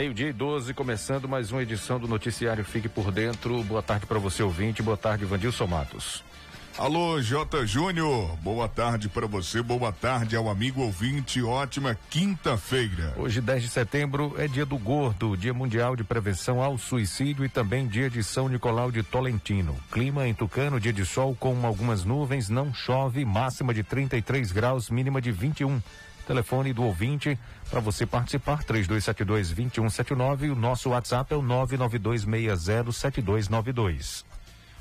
Meio-dia e 12, começando mais uma edição do Noticiário Fique por Dentro. Boa tarde para você, ouvinte. Boa tarde, Vandilson Matos. Alô, J. Júnior. Boa tarde para você. Boa tarde ao amigo ouvinte. Ótima quinta-feira. Hoje, 10 de setembro, é dia do gordo, dia mundial de prevenção ao suicídio e também dia de São Nicolau de Tolentino. Clima em Tucano, dia de sol com algumas nuvens, não chove, máxima de 33 graus, mínima de 21. Telefone do ouvinte para você participar, 3272-2179. E o nosso WhatsApp é o 992607292.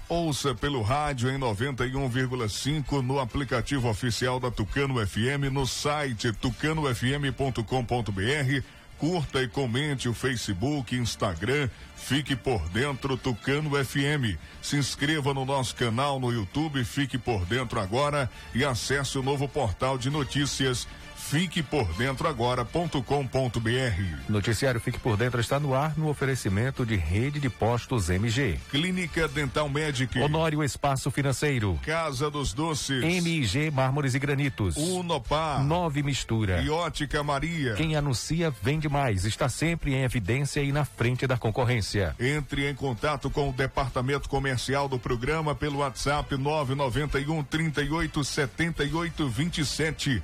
Ouça pelo rádio em 91,5 no aplicativo oficial da Tucano FM, no site tucanofm.com.br. Curta e comente o Facebook, Instagram, fique por dentro Tucano FM. Se inscreva no nosso canal no YouTube, fique por dentro agora e acesse o novo portal de notícias Fique por dentro agora.com.br. Noticiário Fique por Dentro está no ar no oferecimento de rede de postos MG. Clínica Dental Medic. Honório Espaço Financeiro. Casa dos Doces. MG Mármores e Granitos. Unopar. Nove Mistura. E Ótica Maria. Quem anuncia vende mais. Está sempre em evidência e na frente da concorrência. Entre em contato com o departamento comercial do programa pelo WhatsApp 991 38 78 27.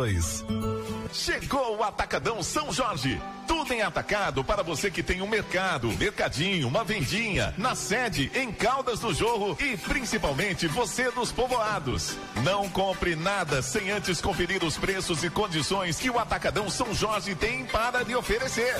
Chegou o Atacadão São Jorge. Tudo em atacado para você que tem um mercado, mercadinho, uma vendinha, na sede, em Caldas do Jorro e principalmente você dos povoados. Não compre nada sem antes conferir os preços e condições que o Atacadão São Jorge tem para lhe oferecer.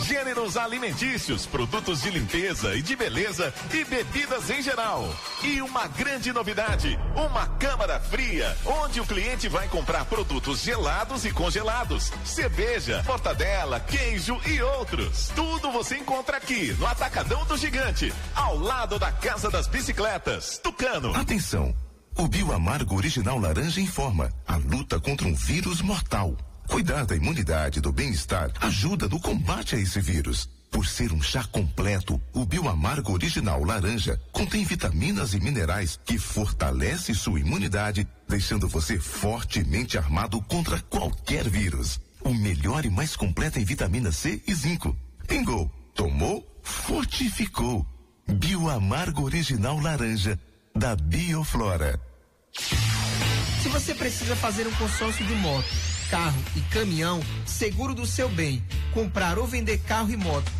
Gêneros alimentícios, produtos de limpeza e de beleza e bebidas em geral. E uma grande novidade: uma câmara fria, onde o cliente vai comprar produtos gelados e congelados, cerveja, mortadela, queijo e outros. Tudo você encontra aqui no Atacadão do Gigante, ao lado da Casa das Bicicletas, Tucano. Atenção! O Bioamargo Original Laranja informa a luta contra um vírus mortal. Cuidar da imunidade e do bem-estar ajuda no combate a esse vírus. Por ser um chá completo, o Bioamargo Original Laranja contém vitaminas e minerais que fortalece sua imunidade, deixando você fortemente armado contra qualquer vírus. O melhor e mais completo em vitamina C e zinco. Pingou, tomou, fortificou. Bioamargo Original Laranja, da Bioflora. Se você precisa fazer um consórcio de moto, carro e caminhão, seguro do seu bem, comprar ou vender carro e moto,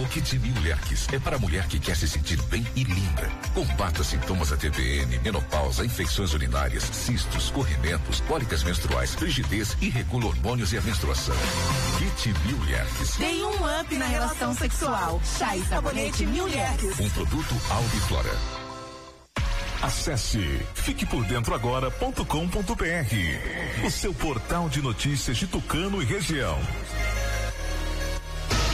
O Kit Milherques é para a mulher que quer se sentir bem e linda. Combata sintomas da TPM, menopausa, infecções urinárias, cistos, corrimentos, cólicas menstruais, frigidez e regula hormônios e a menstruação. Kit Milherques. Tem um up na relação sexual. Chá e sabonete Milherques. Um produto Albi Flora. Acesse fiquepordentroagora.com.br, o seu portal de notícias de Tucano e região.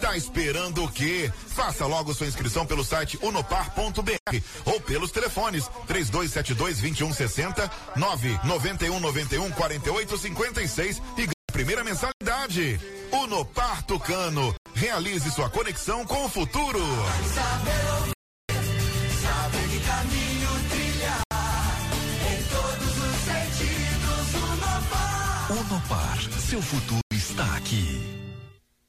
Tá esperando o quê? Faça logo sua inscrição pelo site unopar.br ou pelos telefones 3272 2160 991 91 48 56 e primeira mensalidade. Unopar Tucano. Realize sua conexão com o futuro. Saber que caminho trilhar em todos os sentidos. Unopar, seu futuro está aqui.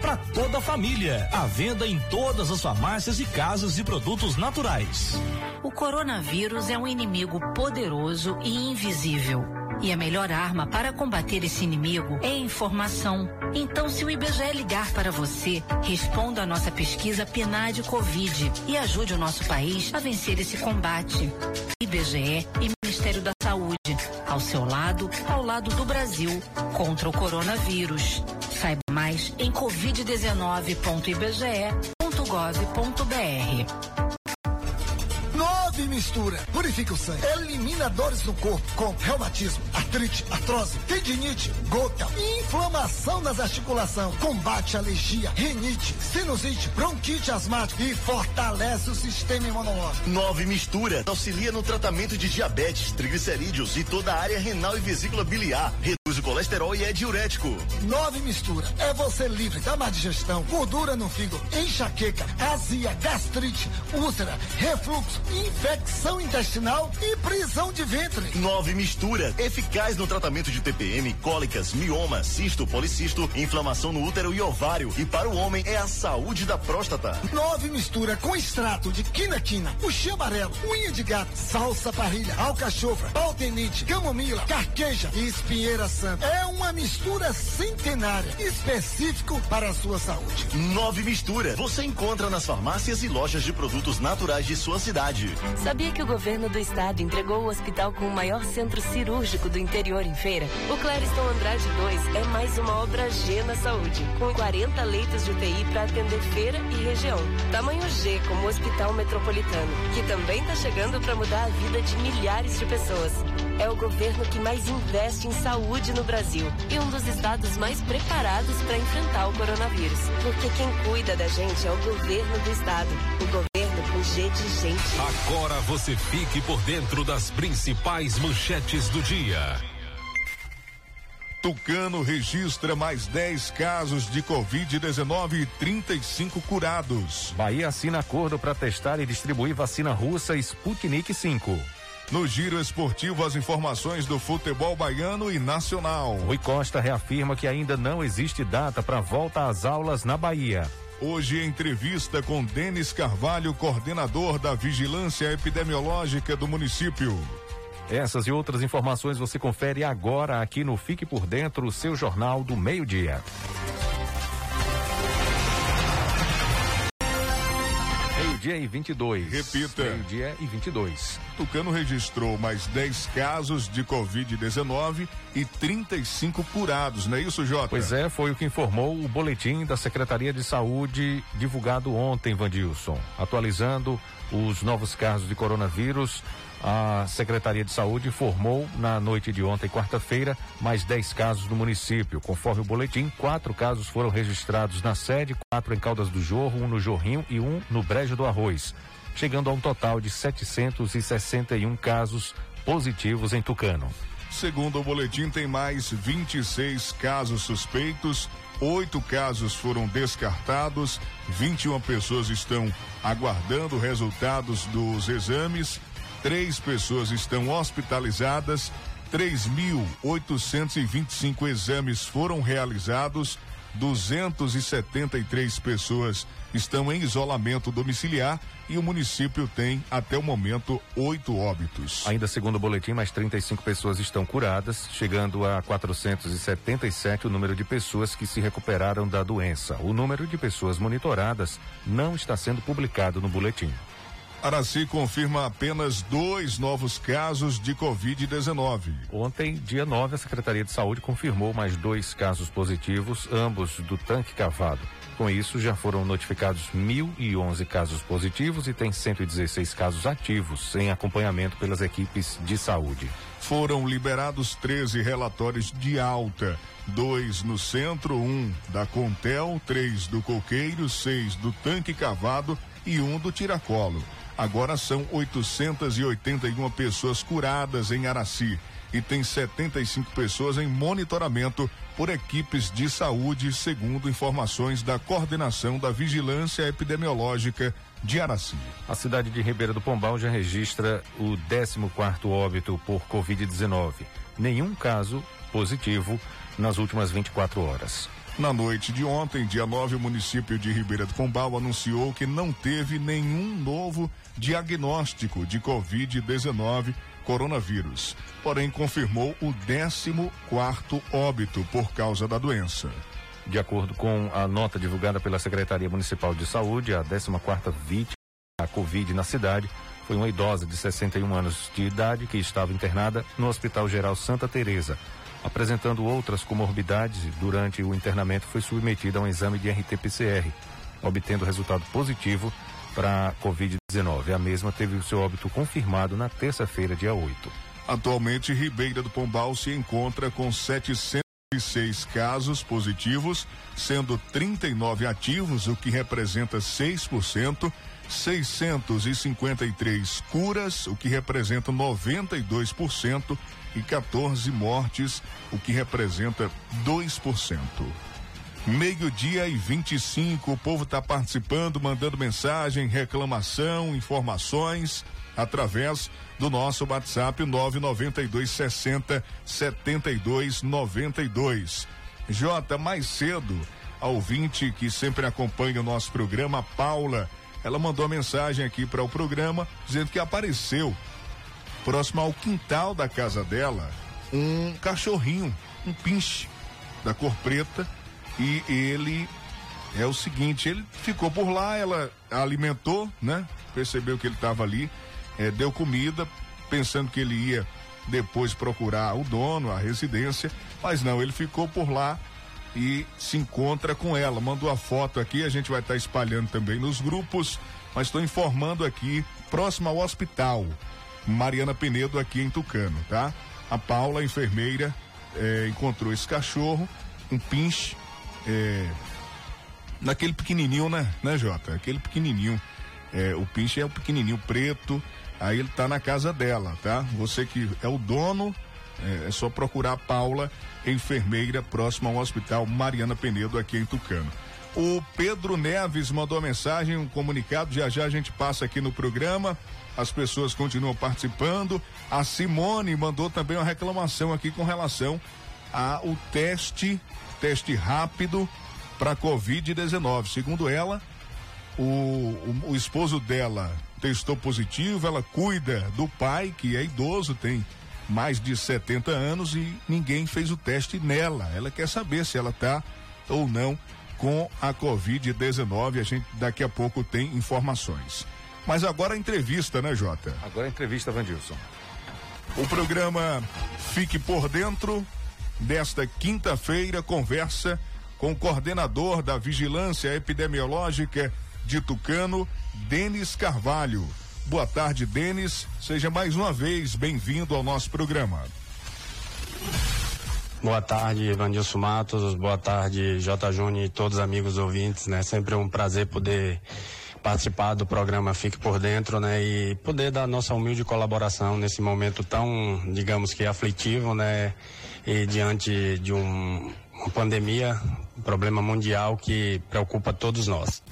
para toda a família. À venda em todas as farmácias e casas de produtos naturais. O coronavírus é um inimigo poderoso e invisível. E a melhor arma para combater esse inimigo é a informação. Então, se o IBGE ligar para você, responda à nossa pesquisa PNAD Covid e ajude o nosso país a vencer esse combate. IBGE e Ministério da Saúde, ao seu lado, ao lado do Brasil, contra o coronavírus. Saiba mais em covid19.ibge.gov.br. Nove mistura. Purifica o sangue. Elimina dores no corpo, como reumatismo, artrite, artrose, tendinite, gota, inflamação nas articulações. Combate alergia, rinite, sinusite, bronquite asmática e fortalece o sistema imunológico. Nove mistura. Auxilia no tratamento de diabetes, triglicerídeos e toda a área renal e vesícula biliar. Colesterol e é diurético. Nove mistura. É você livre da má digestão, gordura no fígado, enxaqueca, azia, gastrite, úlcera, refluxo, infecção intestinal e prisão de ventre. Nove mistura. Eficaz no tratamento de TPM, cólicas, mioma, cisto, policisto, inflamação no útero e ovário. E para o homem é a saúde da próstata. Nove mistura com extrato de quina-quina, puxê amarelo, unha de gato, salsa parrilha, alcachofra, paltenite, camomila, carqueja e espinheira santa. É uma mistura centenária, específico para a sua saúde. Nove mistura. Você encontra nas farmácias e lojas de produtos naturais de sua cidade. Sabia que o governo do estado entregou o hospital com o maior centro cirúrgico do interior em feira? O Clériston Andrade 2 é mais uma obra G na saúde, com 40 leitos de UTI para atender feira e região. Tamanho G como Hospital Metropolitano, que também está chegando para mudar a vida de milhares de pessoas. É o governo que mais investe em saúde no Brasil e um dos estados mais preparados para enfrentar o coronavírus. Porque quem cuida da gente é o governo do estado. O governo com G de gente. Agora você fique por dentro das principais manchetes do dia. Tucano registra mais 10 casos de Covid-19 e 35 curados. Bahia assina acordo para testar e distribuir vacina russa Sputnik 5. No giro esportivo, as informações do futebol baiano e nacional. Rui Costa reafirma que ainda não existe data para volta às aulas na Bahia. Hoje, entrevista com Denis Carvalho, coordenador da Vigilância Epidemiológica do município. Essas e outras informações você confere agora aqui no Fique por Dentro, o seu jornal do meio-dia. Meio-dia e 22. Repita. Meio-dia e 22. Tucano registrou mais 10 casos de Covid-19 e 35 curados, não é isso, Jota? Pois é, foi o que informou o boletim da Secretaria de Saúde divulgado ontem, Vandilson. Atualizando os novos casos de coronavírus a Secretaria de Saúde informou na noite de ontem, quarta-feira, mais 10 casos no município. Conforme o boletim, quatro casos foram registrados na sede, quatro em Caldas do Jorro, um no Jorrinho e um no Brejo do Arroz, chegando a um total de 761 casos positivos em Tucano. Segundo o boletim, tem mais 26 casos suspeitos, oito casos foram descartados, 21 pessoas estão aguardando resultados dos exames Três pessoas estão hospitalizadas, 3.825 exames foram realizados, 273 pessoas estão em isolamento domiciliar e o município tem, até o momento, oito óbitos. Ainda segundo o boletim, mais 35 pessoas estão curadas, chegando a 477 o número de pessoas que se recuperaram da doença. O número de pessoas monitoradas não está sendo publicado no boletim. Araci confirma apenas dois novos casos de Covid-19. Ontem, dia 9, a Secretaria de Saúde confirmou mais dois casos positivos, ambos do tanque cavado. Com isso, já foram notificados 1.011 casos positivos e tem 116 casos ativos em acompanhamento pelas equipes de saúde. Foram liberados 13 relatórios de alta. Dois no centro, um da Contel, três do Coqueiro, seis do Tanque Cavado e um do Tiracolo. Agora são 881 pessoas curadas em Araci e tem 75 pessoas em monitoramento por equipes de saúde, segundo informações da coordenação da Vigilância Epidemiológica de Araci. A cidade de Ribeira do Pombal já registra o 14 óbito por Covid-19. Nenhum caso positivo nas últimas 24 horas. Na noite de ontem, dia 9, o município de Ribeira do Pombal anunciou que não teve nenhum novo diagnóstico de Covid-19 coronavírus, porém confirmou o 14 quarto óbito por causa da doença. De acordo com a nota divulgada pela Secretaria Municipal de Saúde, a 14 quarta vítima da Covid na cidade foi uma idosa de 61 anos de idade que estava internada no Hospital Geral Santa Teresa apresentando outras comorbidades, durante o internamento foi submetida a um exame de RT-PCR, obtendo resultado positivo para a Covid-19. A mesma teve o seu óbito confirmado na terça-feira, dia 8. Atualmente, Ribeira do Pombal se encontra com 706 casos positivos, sendo 39 ativos, o que representa 6%. 653 curas, o que representa 92%, e 14 mortes, o que representa 2%. Meio-dia e 25, o povo está participando, mandando mensagem, reclamação, informações através do nosso WhatsApp 992 60 72 92. Jota, mais cedo, a ouvinte que sempre acompanha o nosso programa, Paula, ela mandou mensagem aqui para o programa dizendo que apareceu próximo ao quintal da casa dela, um cachorrinho, um pinche da cor preta e ele é o seguinte, ele ficou por lá, ela alimentou, né? Percebeu que ele estava ali, é, deu comida, pensando que ele ia depois procurar o dono, a residência, mas não, ele ficou por lá e se encontra com ela. Mandou a foto aqui, a gente vai estar tá espalhando também nos grupos, mas estou informando aqui, próximo ao hospital. Mariana Penedo aqui em Tucano, tá? A Paula, a enfermeira, é, encontrou esse cachorro, um pinche, é, naquele pequenininho, né, né, Jota? Aquele pequenininho. É, o pinche é o pequenininho preto, aí ele tá na casa dela, tá? Você que é o dono, É, é só procurar a Paula, enfermeira, próxima ao Hospital Mariana Penedo, aqui em Tucano. O Pedro Neves mandou mensagem, um comunicado, já já a gente passa aqui no programa. As pessoas continuam participando. A Simone mandou também uma reclamação aqui com relação ao teste, teste rápido para Covid-19. Segundo ela, o, o, o esposo dela testou positivo, ela cuida do pai, que é idoso, tem mais de 70 anos e ninguém fez o teste nela. Ela quer saber se ela está ou não com a Covid-19. A gente daqui a pouco tem informações. Mas agora a entrevista, né, Jota? Agora a entrevista, Vandilson. O programa Fique por Dentro, desta quinta-feira, conversa com o coordenador da Vigilância Epidemiológica de Tucano, Denis Carvalho. Boa tarde, Denis. Seja mais uma vez bem-vindo ao nosso programa. Boa tarde, Vandilson Matos. Boa tarde, J. Júnior e todos os amigos ouvintes, né? Sempre um prazer poder participar do programa Fique por Dentro, né? E poder dar nossa humilde colaboração nesse momento tão, digamos que aflitivo, né? E diante de um, uma pandemia, um problema mundial que preocupa todos nós.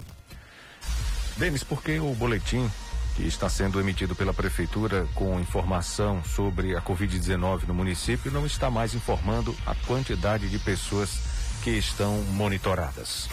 Denis, por que o boletim que está sendo emitido pela Prefeitura com informação sobre a Covid-19 no município não está mais informando a quantidade de pessoas que estão monitoradas.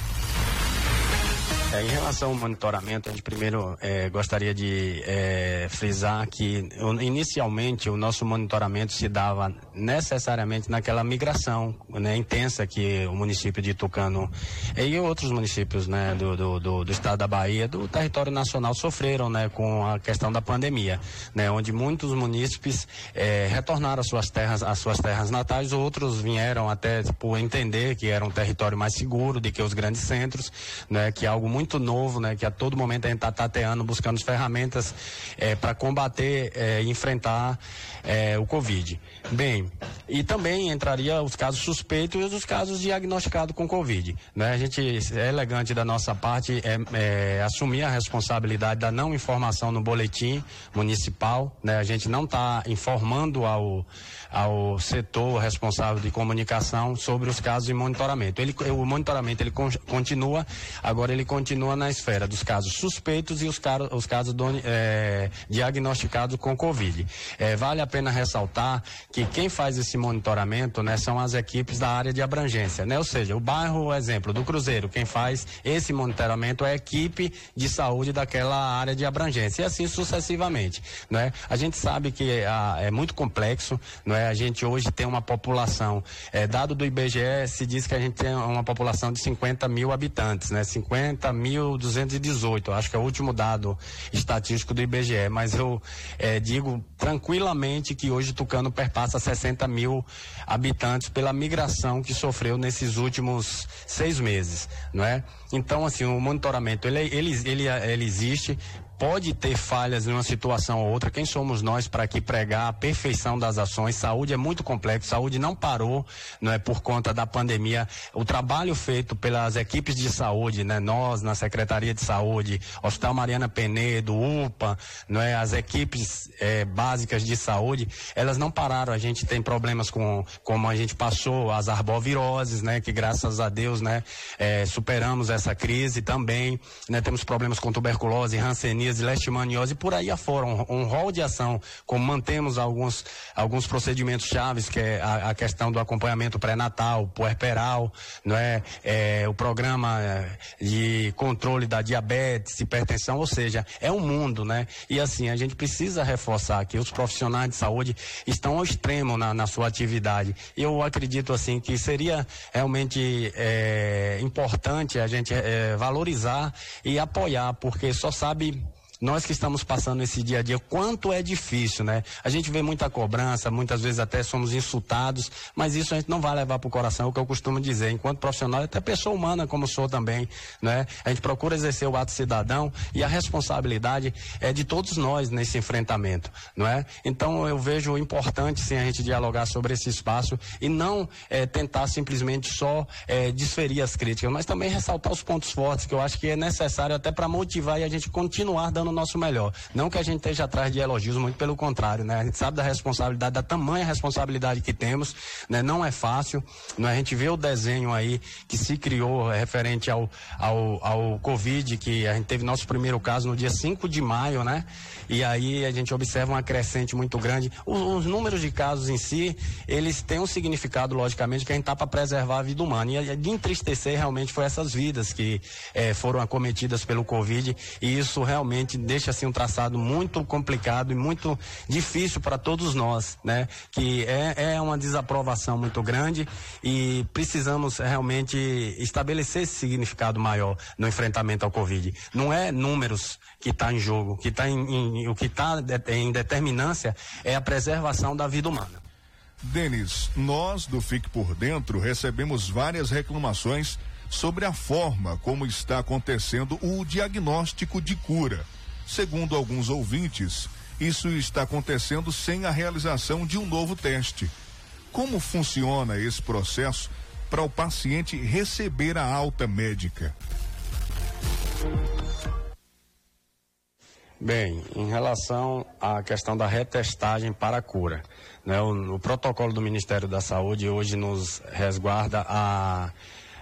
É, em relação ao monitoramento, a gente primeiro é, gostaria de é, frisar que inicialmente o nosso monitoramento se dava necessariamente naquela migração né, intensa que o município de Tucano e outros municípios né, do, do, do, do, estado da Bahia, do território nacional, sofreram né, com a questão da pandemia, né, onde muitos munícipes é, retornaram às suas terras, às suas terras natais, outros vieram até por entender que era um território mais seguro do que os grandes centros, né, que é algo muito novo, né? Que a todo momento a gente está tateando, buscando ferramentas é, para combater e é, enfrentar é, o Covid. Bem, e também entraria os casos suspeitos e os casos diagnosticados com Covid. Né? A gente é elegante da nossa parte é, é, assumir a responsabilidade da não informação no boletim municipal. Né? A gente não está informando ao, ao setor responsável de comunicação sobre os casos de monitoramento. Ele, o monitoramento ele continua, agora ele continua na esfera dos casos suspeitos e os, os casos do, é, diagnosticados com Covid. É, vale a pena ressaltar que quem faz esse monitoramento né, são as equipes da área de abrangência, né? Ou seja, o bairro, exemplo, do Cruzeiro, quem faz esse monitoramento é a equipe de saúde daquela área de abrangência e assim sucessivamente, né? A gente sabe que a, é muito complexo, não é? A gente hoje tem uma população, é, dado do IBGE, se diz que a gente tem uma população de 50 mil habitantes, né? 50 1.218, acho que é o último dado estatístico do IBGE, mas eu é, digo tranquilamente que hoje Tucano perpassa 60 mil habitantes pela migração que sofreu nesses últimos seis meses, não é? Então, assim, o monitoramento, ele, ele, ele, ele existe, pode ter falhas em uma situação ou outra. Quem somos nós para aqui pregar a perfeição das ações? Saúde é muito complexo, saúde não parou, não é por conta da pandemia. O trabalho feito pelas equipes de saúde, né, nós na Secretaria de Saúde, Hospital Mariana Penedo, UPA, não é, as equipes é, básicas de saúde, elas não pararam. A gente tem problemas com como a gente passou as arboviroses, né, que graças a Deus, né, é, superamos essa crise também, né, temos problemas com tuberculose, rancenismo pneumonias leishmaniose e por aí afora, um, um rol de ação, como mantemos alguns, alguns procedimentos chaves, que é a, a questão do acompanhamento pré-natal, puerperal, não é? é? o programa é, de controle da diabetes, hipertensão, ou seja, é um mundo, né? E assim, a gente precisa reforçar que os profissionais de saúde estão ao extremo na, na sua atividade. Eu acredito assim que seria realmente é, importante a gente é, valorizar e apoiar, porque só sabe nós que estamos passando esse dia a dia, quanto é difícil, né? A gente vê muita cobrança, muitas vezes até somos insultados, mas isso a gente não vai levar para o coração, é o que eu costumo dizer. Enquanto profissional, até pessoa humana como sou também, né? A gente procura exercer o ato cidadão e a responsabilidade é de todos nós nesse enfrentamento, não é? Então eu vejo importante sim a gente dialogar sobre esse espaço e não é, tentar simplesmente só é, desferir as críticas, mas também ressaltar os pontos fortes que eu acho que é necessário até para motivar e a gente continuar dando dando o nosso melhor. Não que a gente esteja atrás de elogios, muito pelo contrário, né? A gente sabe da responsabilidade, da tamanha responsabilidade que temos, né? Não é fácil, né? A gente vê o desenho aí que se criou referente ao, ao, ao Covid, que a gente teve nosso primeiro caso no dia 5 de maio, né? E aí a gente observa uma crescente muito grande. Os, os números de casos em si, eles têm um significado, logicamente, que a gente está para preservar a vida humana. E de entristecer realmente foi essas vidas que eh, foram acometidas pelo Covid. E isso realmente deixa assim um traçado muito complicado e muito difícil para todos nós, né? Que é, é uma desaprovação muito grande e precisamos realmente estabelecer esse significado maior no enfrentamento ao Covid. Não é números que está em jogo, que tá em, em, o que está em determinância é a preservação da vida humana. Denis, nós do Fique por Dentro recebemos várias reclamações sobre a forma como está acontecendo o diagnóstico de cura. Segundo alguns ouvintes, isso está acontecendo sem a realização de um novo teste. Como funciona esse processo para o paciente receber a alta médica? Bem, em relação à questão da retestagem para a cura, né, o, o protocolo do Ministério da Saúde hoje nos resguarda a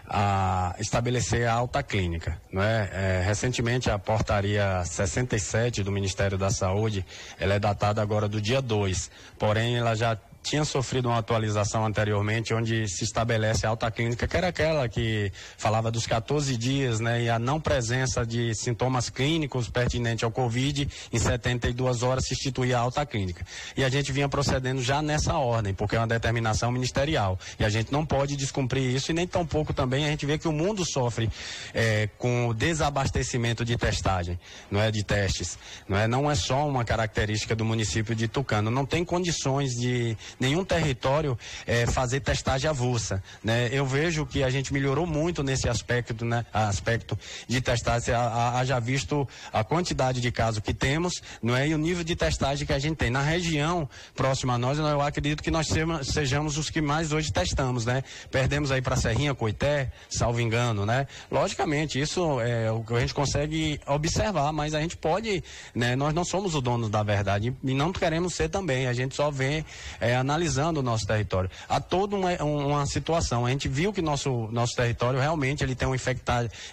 a estabelecer a alta clínica. Não é? é? recentemente, a portaria 67 do Ministério da Saúde, ela é datada agora do dia 2, porém ela já tinha sofrido uma atualização anteriormente, onde se estabelece a alta clínica, que era aquela que falava dos 14 dias, né, e a não presença de sintomas clínicos pertinentes ao Covid, em 72 horas se instituía a alta clínica. E a gente vinha procedendo já nessa ordem, porque é uma determinação ministerial. E a gente não pode descumprir isso, e nem tampouco também a gente vê que o mundo sofre é, com o desabastecimento de testagem, não é de testes. Não é, não é só uma característica do município de Tucano. Não tem condições de nenhum território é, fazer testagem avulsa. Né? Eu vejo que a gente melhorou muito nesse aspecto, né? aspecto de testagem, haja visto a quantidade de casos que temos não é? e o nível de testagem que a gente tem. Na região próxima a nós, eu acredito que nós sejamos os que mais hoje testamos. Né? Perdemos aí para Serrinha, Coité, salvo engano. Né? Logicamente, isso é o que a gente consegue observar, mas a gente pode, né? nós não somos o dono da verdade e não queremos ser também. A gente só vê é, analisando o nosso território. Há toda uma, uma situação. A gente viu que nosso, nosso território realmente ele tem uma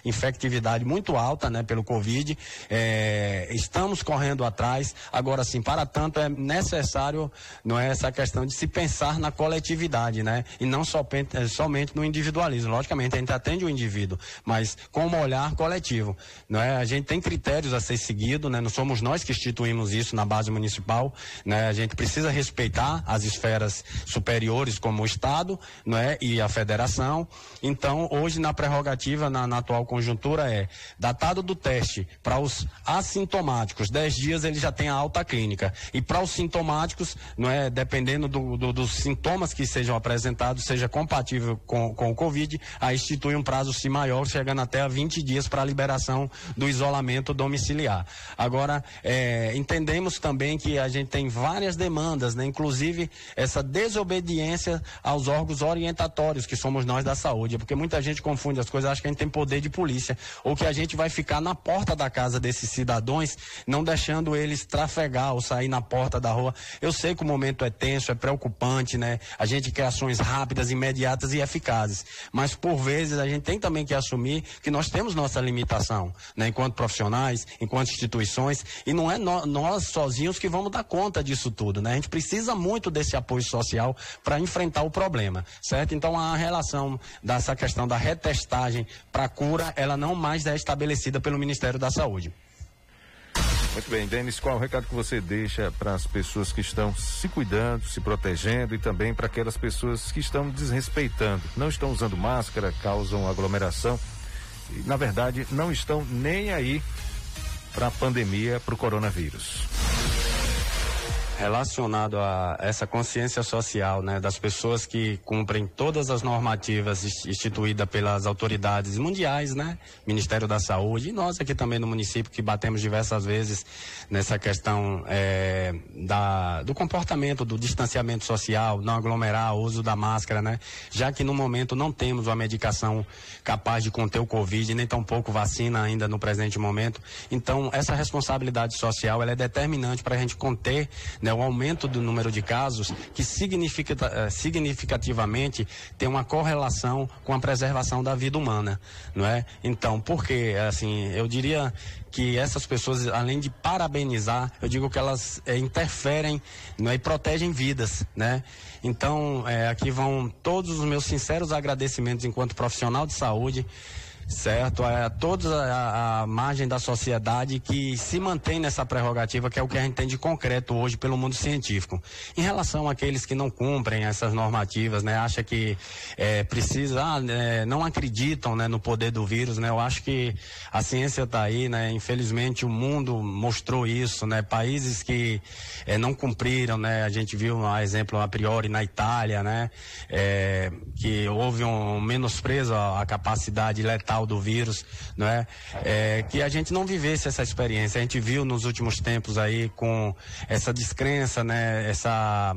infectividade muito alta né, pelo Covid. É, estamos correndo atrás. Agora, sim, para tanto é necessário não é essa questão de se pensar na coletividade, né? E não só, é, somente no individualismo. Logicamente, a gente atende o indivíduo, mas com um olhar coletivo. Não é? A gente tem critérios a ser seguido, né? Não somos nós que instituímos isso na base municipal. Né? A gente precisa respeitar as esferas superiores como o Estado não é, e a Federação. Então, hoje, na prerrogativa, na, na atual conjuntura, é datado do teste para os assintomáticos, 10 dias ele já tem a alta clínica. E para os sintomáticos, não é, dependendo do, do, dos sintomas que sejam apresentados, seja compatível com, com o Covid, a institui um prazo se maior, chegando até a 20 dias para a liberação do isolamento domiciliar. Agora, é, entendemos também que a gente tem várias demandas, né? inclusive essa desobediência aos órgãos orientatórios, que somos nós da saúde. Porque muita gente confunde as coisas, acha que a gente tem poder de polícia, ou que a gente vai ficar na porta da casa desses cidadãos, não deixando eles trafegar ou sair na porta da rua. Eu sei que o momento é tenso, é preocupante, né? A gente quer ações rápidas, imediatas e eficazes. Mas por vezes a gente tem também que assumir que nós temos nossa limitação, né? Enquanto profissionais, enquanto instituições, e não é no, nós sozinhos que vamos dar conta disso tudo, né? A gente precisa muito desse esse apoio social para enfrentar o problema, certo? Então a relação dessa questão da retestagem para cura, ela não mais é estabelecida pelo Ministério da Saúde. Muito bem, Denis, qual o recado que você deixa para as pessoas que estão se cuidando, se protegendo e também para aquelas pessoas que estão desrespeitando, não estão usando máscara, causam aglomeração e, na verdade, não estão nem aí para a pandemia, para o coronavírus? Relacionado a essa consciência social, né, das pessoas que cumprem todas as normativas instituídas pelas autoridades mundiais, né, Ministério da Saúde e nós aqui também no município que batemos diversas vezes nessa questão é, da, do comportamento, do distanciamento social, não aglomerar, uso da máscara, né, já que no momento não temos uma medicação capaz de conter o Covid, nem tampouco vacina ainda no presente momento. Então essa responsabilidade social ela é determinante para a gente conter né, o aumento do número de casos que significa, eh, significativamente tem uma correlação com a preservação da vida humana, não é? Então, porque assim, eu diria que essas pessoas, além de parabenizar, eu digo que elas é, interferem não é, e protegem vidas, né? Então, é, aqui vão todos os meus sinceros agradecimentos enquanto profissional de saúde certo? A, toda a, a, margem da sociedade que se mantém nessa prerrogativa, que é o que a gente tem de concreto hoje pelo mundo científico. Em relação àqueles que não cumprem essas normativas, né? Acha que é, precisa, ah, é, não acreditam né, no poder do vírus, né? Eu acho que a ciência está aí, né? Infelizmente o mundo mostrou isso, né? Países que é, não cumpriram, né? A gente viu um exemplo a priori na Itália, né? É, que houve um menosprezo à capacidade letal do vírus, não é? é? Que a gente não vivesse essa experiência. A gente viu nos últimos tempos aí com essa descrença, né? Essa,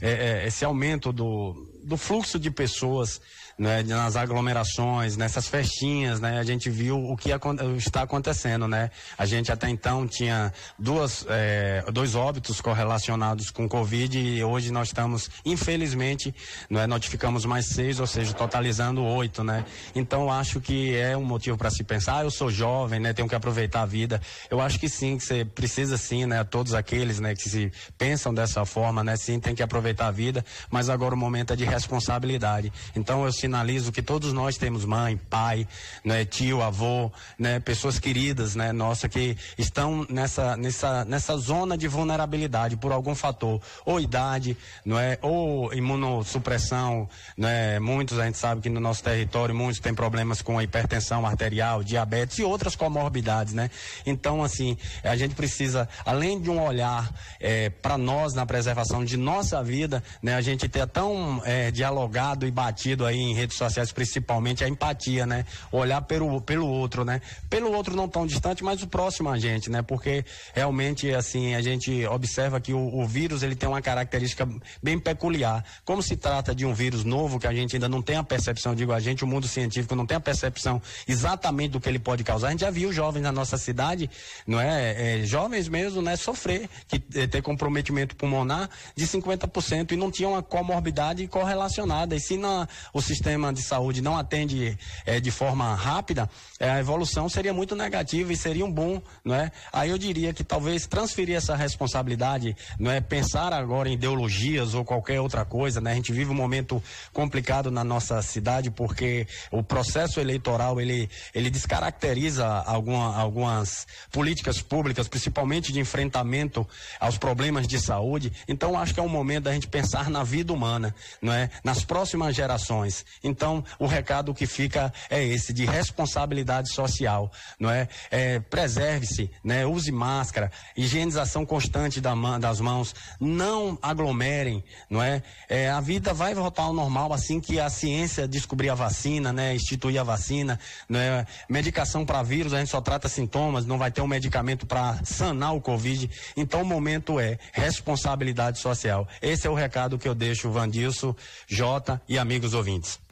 é, é, esse aumento do, do fluxo de pessoas né, nas aglomerações, nessas festinhas, né, a gente viu o que está acontecendo, né? A gente até então tinha duas, é, dois óbitos correlacionados com Covid e hoje nós estamos, infelizmente, né, notificamos mais seis, ou seja, totalizando oito, né? Então acho que é um motivo para se pensar. Ah, eu sou jovem, né? Tenho que aproveitar a vida. Eu acho que sim, que você precisa sim, né? Todos aqueles, né, que se pensam dessa forma, né? Sim, tem que aproveitar a vida, mas agora o momento é de responsabilidade. Então eu sinalizo que todos nós temos mãe, pai, né, tio, avô, né, pessoas queridas, né, nossa que estão nessa nessa nessa zona de vulnerabilidade por algum fator, ou idade, não é, ou imunossupressão, né, muitos a gente sabe que no nosso território muitos têm problemas com a hipertensão arterial, diabetes e outras comorbidades, né? Então assim, a gente precisa além de um olhar é, para nós na preservação de nossa vida, né, a gente ter tão é, dialogado e batido aí em redes sociais, principalmente, a empatia, né? Olhar pelo, pelo outro, né? Pelo outro não tão distante, mas o próximo a gente, né? Porque realmente, assim, a gente observa que o, o vírus, ele tem uma característica bem peculiar. Como se trata de um vírus novo, que a gente ainda não tem a percepção, digo a gente, o mundo científico não tem a percepção exatamente do que ele pode causar. A gente já viu jovens na nossa cidade, não é? é jovens mesmo, né? Sofrer, que é, ter comprometimento pulmonar de 50% e não tinha uma comorbidade correlacionada. E se na, o sistema de saúde não atende é, de forma rápida, é, a evolução seria muito negativa e seria um bom, não é? Aí eu diria que talvez transferir essa responsabilidade, não é pensar agora em ideologias ou qualquer outra coisa, né? A gente vive um momento complicado na nossa cidade porque o processo eleitoral ele ele descaracteriza alguma, algumas políticas públicas, principalmente de enfrentamento aos problemas de saúde. Então acho que é um momento da gente pensar na vida humana, não é? Nas próximas gerações. Então, o recado que fica é esse, de responsabilidade social, não é? é Preserve-se, né? Use máscara, higienização constante da das mãos, não aglomerem, não é? é? A vida vai voltar ao normal assim que a ciência descobrir a vacina, né? Instituir a vacina, não é? Medicação para vírus, a gente só trata sintomas, não vai ter um medicamento para sanar o Covid. Então, o momento é responsabilidade social. Esse é o recado que eu deixo, Vandilson, Jota e amigos ouvintes.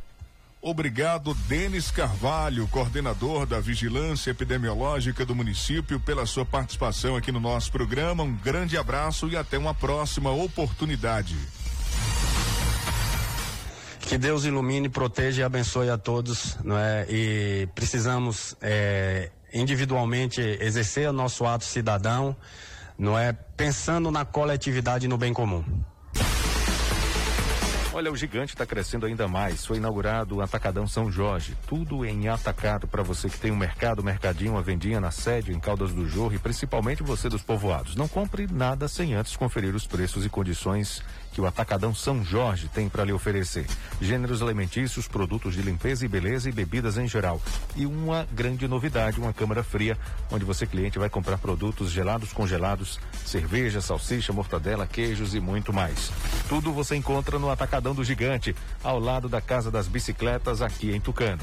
Obrigado, Denis Carvalho, coordenador da Vigilância Epidemiológica do município, pela sua participação aqui no nosso programa. Um grande abraço e até uma próxima oportunidade. Que Deus ilumine, proteja e abençoe a todos, não é? E precisamos é, individualmente exercer o nosso ato cidadão, não é? Pensando na coletividade e no bem comum. Olha, o gigante está crescendo ainda mais. Foi inaugurado o Atacadão São Jorge. Tudo em atacado para você que tem um mercado, mercadinho, uma vendinha na sede, em Caldas do Jorro e principalmente você dos povoados. Não compre nada sem antes conferir os preços e condições que o Atacadão São Jorge tem para lhe oferecer. Gêneros alimentícios, produtos de limpeza e beleza e bebidas em geral. E uma grande novidade, uma câmara fria, onde você cliente vai comprar produtos gelados, congelados, cerveja, salsicha, mortadela, queijos e muito mais. Tudo você encontra no Atacadão do Gigante, ao lado da Casa das Bicicletas, aqui em Tucano.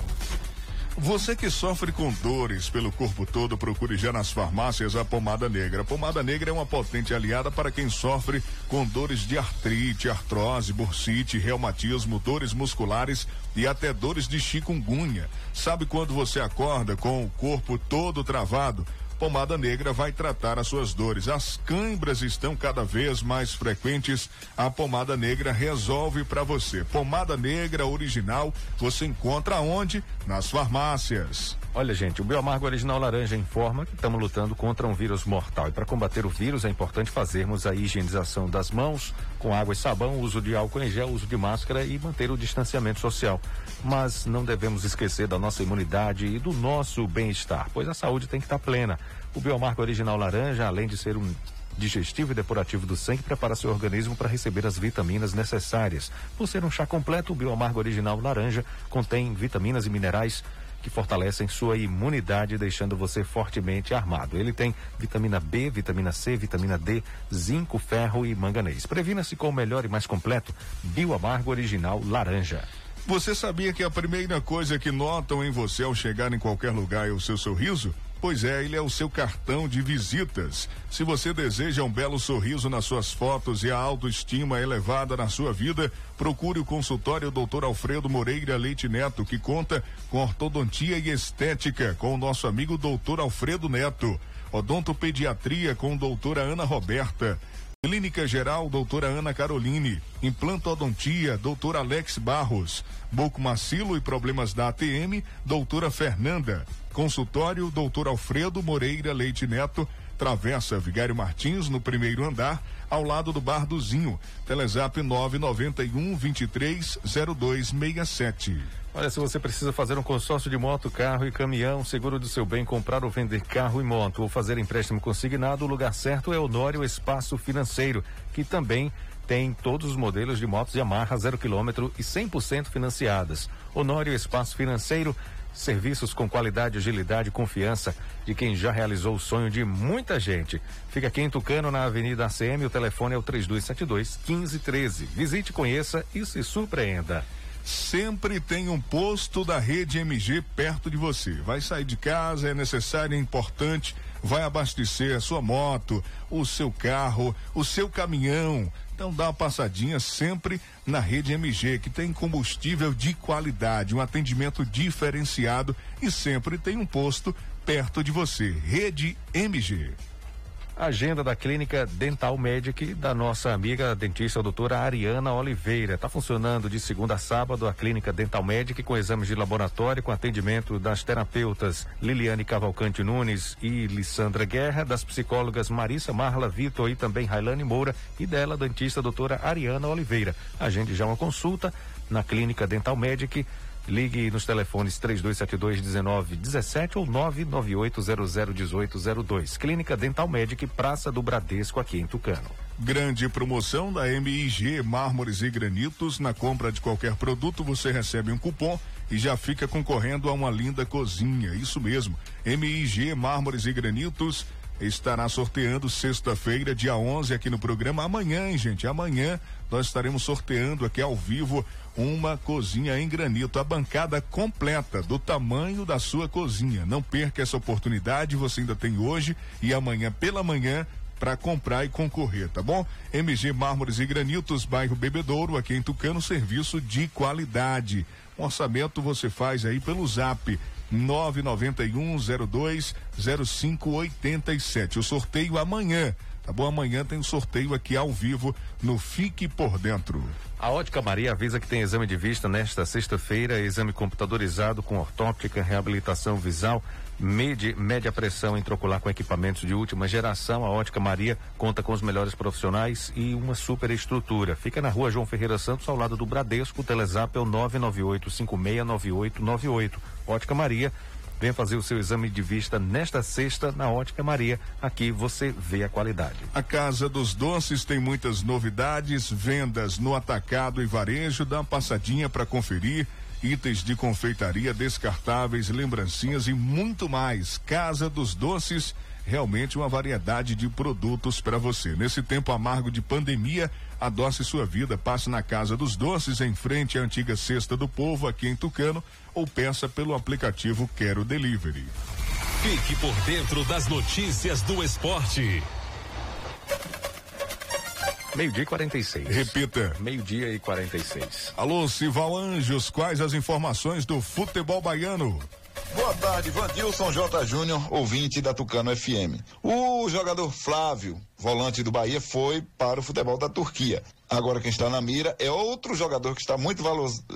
Você que sofre com dores pelo corpo todo, procure já nas farmácias a pomada negra. A pomada negra é uma potente aliada para quem sofre com dores de artrite, artrose, bursite, reumatismo, dores musculares e até dores de chikungunya. Sabe quando você acorda com o corpo todo travado? Pomada Negra vai tratar as suas dores. As câimbras estão cada vez mais frequentes. A Pomada Negra resolve para você. Pomada Negra original você encontra onde? Nas farmácias. Olha, gente, o Bioamargo Original Laranja informa que estamos lutando contra um vírus mortal. E para combater o vírus é importante fazermos a higienização das mãos com água e sabão, uso de álcool em gel, uso de máscara e manter o distanciamento social. Mas não devemos esquecer da nossa imunidade e do nosso bem-estar, pois a saúde tem que estar plena. O Biomarco Original Laranja, além de ser um digestivo e depurativo do sangue prepara seu organismo para receber as vitaminas necessárias. Por ser um chá completo, o Bioamargo Original Laranja contém vitaminas e minerais que fortalecem sua imunidade, deixando você fortemente armado. Ele tem vitamina B, vitamina C, vitamina D, zinco, ferro e manganês. Previna-se com o melhor e mais completo Bioamargo Original Laranja. Você sabia que a primeira coisa que notam em você ao chegar em qualquer lugar é o seu sorriso? Pois é, ele é o seu cartão de visitas. Se você deseja um belo sorriso nas suas fotos e a autoestima elevada na sua vida, procure o consultório Dr. Alfredo Moreira Leite Neto, que conta com ortodontia e estética com o nosso amigo Dr. Alfredo Neto. Odontopediatria com doutora Ana Roberta. Clínica Geral, doutora Ana Caroline. Implantodontia, doutor Alex Barros. Bucomacilo e problemas da ATM, doutora Fernanda. Consultório, doutor Alfredo Moreira Leite Neto. Travessa Vigário Martins, no primeiro andar, ao lado do Bar do Zinho. Telezap 991 23 0267. Olha, se você precisa fazer um consórcio de moto, carro e caminhão, seguro do seu bem, comprar ou vender carro e moto, ou fazer empréstimo consignado, o lugar certo é o Nório Espaço Financeiro, que também tem todos os modelos de motos Yamaha zero quilômetro e 100% financiadas. Honório Espaço Financeiro, serviços com qualidade, agilidade e confiança de quem já realizou o sonho de muita gente. Fica aqui em Tucano, na Avenida ACM, o telefone é o 3272 1513. Visite, conheça e se surpreenda sempre tem um posto da rede MG perto de você. Vai sair de casa, é necessário, é importante, vai abastecer a sua moto, o seu carro, o seu caminhão. Então dá uma passadinha sempre na rede MG, que tem combustível de qualidade, um atendimento diferenciado e sempre tem um posto perto de você. Rede MG. Agenda da Clínica Dental Medic da nossa amiga dentista doutora Ariana Oliveira. Está funcionando de segunda a sábado a Clínica Dental Medic com exames de laboratório, com atendimento das terapeutas Liliane Cavalcante Nunes e Lissandra Guerra, das psicólogas Marissa Marla Vitor e também Railane Moura e dela, dentista doutora Ariana Oliveira. Agende já uma consulta na Clínica Dental Medic Ligue nos telefones 3272-1917 ou 998001802. Clínica Dental Medic, Praça do Bradesco, aqui em Tucano. Grande promoção da MIG Mármores e Granitos. Na compra de qualquer produto, você recebe um cupom e já fica concorrendo a uma linda cozinha. Isso mesmo. MIG Mármores e Granitos estará sorteando sexta-feira, dia 11, aqui no programa. Amanhã, hein, gente? Amanhã nós estaremos sorteando aqui ao vivo uma cozinha em granito, a bancada completa do tamanho da sua cozinha. Não perca essa oportunidade, você ainda tem hoje e amanhã pela manhã para comprar e concorrer, tá bom? MG Mármores e Granitos, bairro Bebedouro, aqui em Tucano, serviço de qualidade. Um orçamento você faz aí pelo Zap 991020587. O sorteio amanhã, tá bom? Amanhã tem um sorteio aqui ao vivo no Fique por Dentro. A Ótica Maria avisa que tem exame de vista nesta sexta-feira, exame computadorizado com ortóptica, reabilitação visual, mede, média pressão intraocular com equipamentos de última geração. A Ótica Maria conta com os melhores profissionais e uma super estrutura. Fica na rua João Ferreira Santos, ao lado do Bradesco. O Telezap é o 998-569898. Ótica Maria Venha fazer o seu exame de vista nesta sexta na Ótica Maria. Aqui você vê a qualidade. A Casa dos Doces tem muitas novidades, vendas no atacado e varejo. Dá uma passadinha para conferir. Itens de confeitaria descartáveis, lembrancinhas e muito mais. Casa dos Doces realmente uma variedade de produtos para você. Nesse tempo amargo de pandemia, adoce sua vida. Passe na Casa dos Doces, em frente à antiga Cesta do Povo, aqui em Tucano, ou peça pelo aplicativo Quero Delivery. Fique por dentro das notícias do esporte. Meio-dia e 46. Repita. Meio-dia e 46. Alô, Sival Anjos, quais as informações do futebol baiano? Boa tarde, Vandilson J. Júnior, ouvinte da Tucano FM. O jogador Flávio, volante do Bahia, foi para o futebol da Turquia. Agora quem está na mira é outro jogador que está muito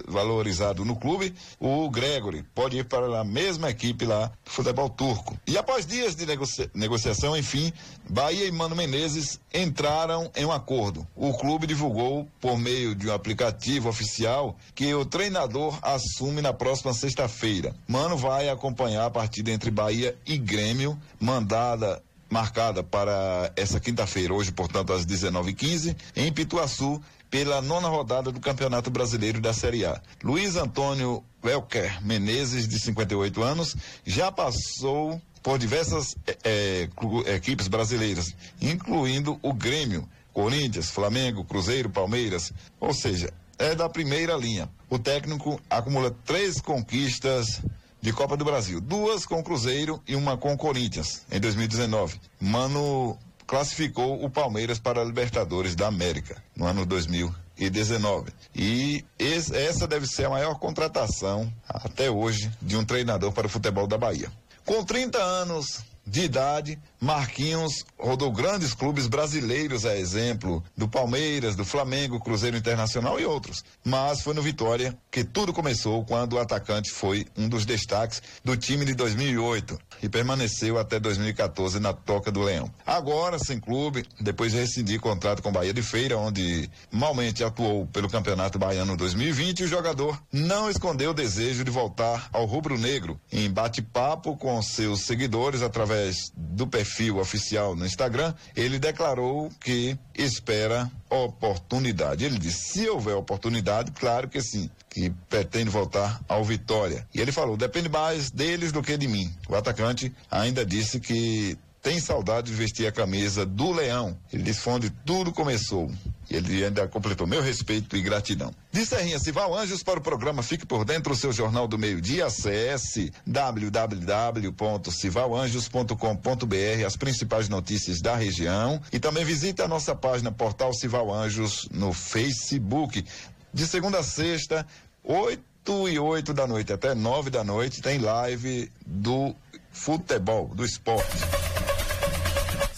valorizado no clube, o Gregory. Pode ir para a mesma equipe lá do futebol turco. E após dias de negocia negociação, enfim, Bahia e Mano Menezes entraram em um acordo. O clube divulgou por meio de um aplicativo oficial que o treinador assume na próxima sexta-feira. Mano vai acompanhar a partida entre Bahia e Grêmio, mandada marcada para essa quinta-feira, hoje, portanto, às 19h15, em Pituaçu, pela nona rodada do Campeonato Brasileiro da Série A. Luiz Antônio Welker Menezes, de 58 anos, já passou por diversas é, equipes brasileiras, incluindo o Grêmio, Corinthians, Flamengo, Cruzeiro, Palmeiras, ou seja, é da primeira linha. O técnico acumula três conquistas de Copa do Brasil. Duas com o Cruzeiro e uma com o Corinthians, em 2019. Mano classificou o Palmeiras para a Libertadores da América, no ano 2019. E esse, essa deve ser a maior contratação até hoje de um treinador para o futebol da Bahia. Com 30 anos de idade, Marquinhos rodou grandes clubes brasileiros, a exemplo do Palmeiras, do Flamengo, Cruzeiro Internacional e outros. Mas foi no Vitória que tudo começou quando o atacante foi um dos destaques do time de 2008 e permaneceu até 2014 na Toca do Leão. Agora, sem clube, depois de rescindir contrato com Bahia de Feira, onde malmente atuou pelo Campeonato Baiano 2020, o jogador não escondeu o desejo de voltar ao rubro-negro em bate-papo com seus seguidores através do perfil perfil oficial no Instagram, ele declarou que espera oportunidade. Ele disse: se houver oportunidade, claro que sim, que pretende voltar ao Vitória. E ele falou: depende mais deles do que de mim. O atacante ainda disse que tem saudade de vestir a camisa do Leão. Ele disse onde tudo começou. Ele ainda completou meu respeito e gratidão. De Serrinha Cival Anjos para o programa Fique por Dentro, o seu jornal do meio-dia. Acesse www.civalanjos.com.br, as principais notícias da região. E também visite a nossa página Portal Cival Anjos no Facebook. De segunda a sexta, 8 e 8 da noite até 9 da noite, tem live do futebol, do esporte.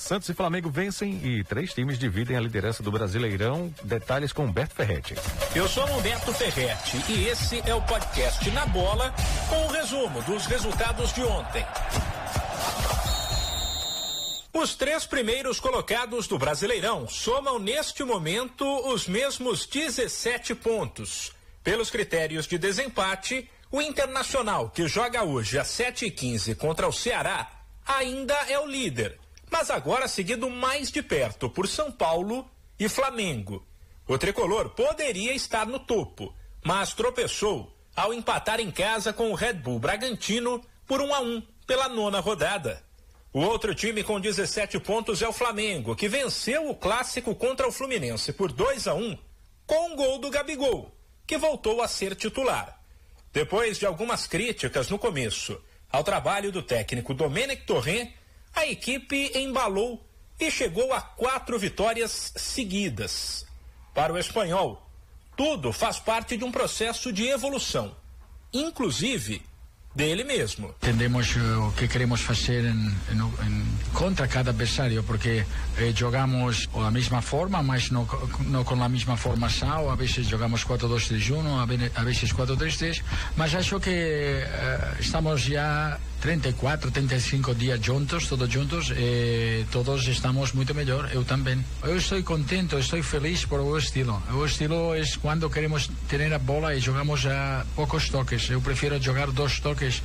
Santos e Flamengo vencem e três times dividem a liderança do Brasileirão. Detalhes com Humberto Ferretti. Eu sou Humberto Ferretti e esse é o podcast Na Bola com o um resumo dos resultados de ontem. Os três primeiros colocados do Brasileirão somam neste momento os mesmos 17 pontos. Pelos critérios de desempate, o Internacional, que joga hoje às 7h15 contra o Ceará, ainda é o líder mas agora seguido mais de perto por São Paulo e Flamengo. O tricolor poderia estar no topo, mas tropeçou ao empatar em casa com o Red Bull Bragantino por 1 a 1 pela nona rodada. O outro time com 17 pontos é o Flamengo, que venceu o clássico contra o Fluminense por 2 a 1 com um gol do Gabigol, que voltou a ser titular. Depois de algumas críticas no começo ao trabalho do técnico Domenech Torrent, a equipe embalou e chegou a quatro vitórias seguidas. Para o espanhol, tudo faz parte de um processo de evolução, inclusive dele mesmo. Entendemos o que queremos fazer em, em, em, contra cada adversário, porque eh, jogamos da mesma forma, mas não, não com a mesma formação. A vezes jogamos 4-2-3-1, a vezes 4-3-3, mas acho que eh, estamos já 34, 35 dias juntos, todos juntos, e todos estamos muito melhor, eu também. Eu estou contente, estou feliz por o estilo. O estilo é quando queremos ter a bola e jogamos a poucos toques. Eu prefiro jogar dois toques,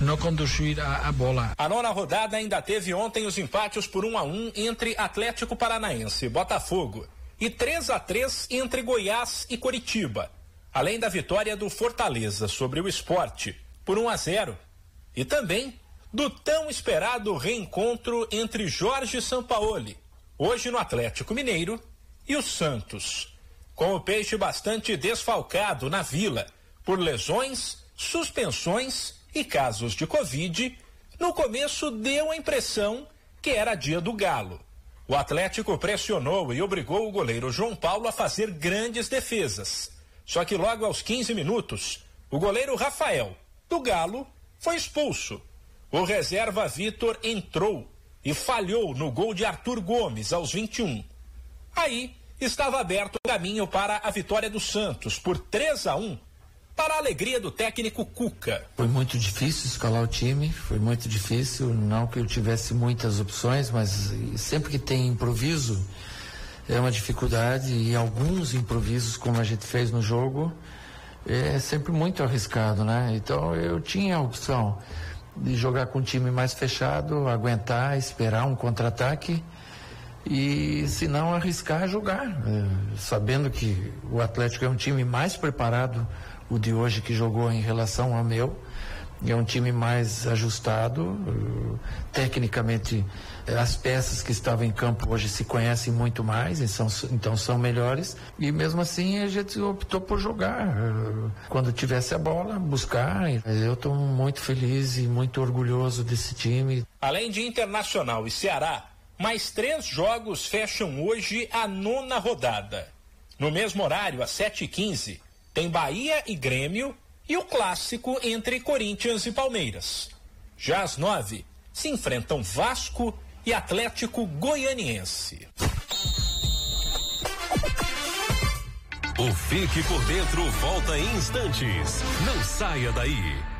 não conduzir a, a bola. A nona rodada ainda teve ontem os empates por 1 um a 1 um entre Atlético Paranaense e Botafogo e 3 a 3 entre Goiás e Coritiba, além da vitória do Fortaleza sobre o Esporte por 1 a 0 e também do tão esperado reencontro entre Jorge Sampaoli, hoje no Atlético Mineiro, e o Santos, com o peixe bastante desfalcado na vila por lesões, suspensões e casos de Covid, no começo deu a impressão que era dia do Galo. O Atlético pressionou e obrigou o goleiro João Paulo a fazer grandes defesas. Só que logo aos 15 minutos, o goleiro Rafael, do Galo, foi expulso. O reserva Vitor entrou e falhou no gol de Arthur Gomes aos 21. Aí estava aberto o caminho para a vitória do Santos por 3 a 1 para a alegria do técnico Cuca. Foi muito difícil escalar o time, foi muito difícil, não que eu tivesse muitas opções, mas sempre que tem improviso é uma dificuldade e alguns improvisos como a gente fez no jogo é sempre muito arriscado, né? Então eu tinha a opção de jogar com um time mais fechado, aguentar, esperar um contra-ataque e se não arriscar jogar, é, sabendo que o Atlético é um time mais preparado o de hoje que jogou em relação ao meu é um time mais ajustado, eh, tecnicamente as peças que estavam em campo hoje se conhecem muito mais, são, então são melhores, e mesmo assim a gente optou por jogar. Quando tivesse a bola, buscar. Eu estou muito feliz e muito orgulhoso desse time. Além de Internacional e Ceará, mais três jogos fecham hoje a nona rodada. No mesmo horário, às 7h15, tem Bahia e Grêmio e o clássico entre Corinthians e Palmeiras. Já às nove, se enfrentam Vasco e Atlético Goianiense. O Fique por Dentro volta em instantes. Não saia daí.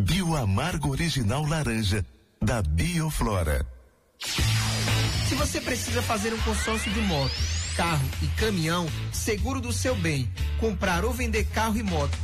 Bioamargo Original Laranja da Bioflora. Se você precisa fazer um consórcio de moto, carro e caminhão, seguro do seu bem, comprar ou vender carro e moto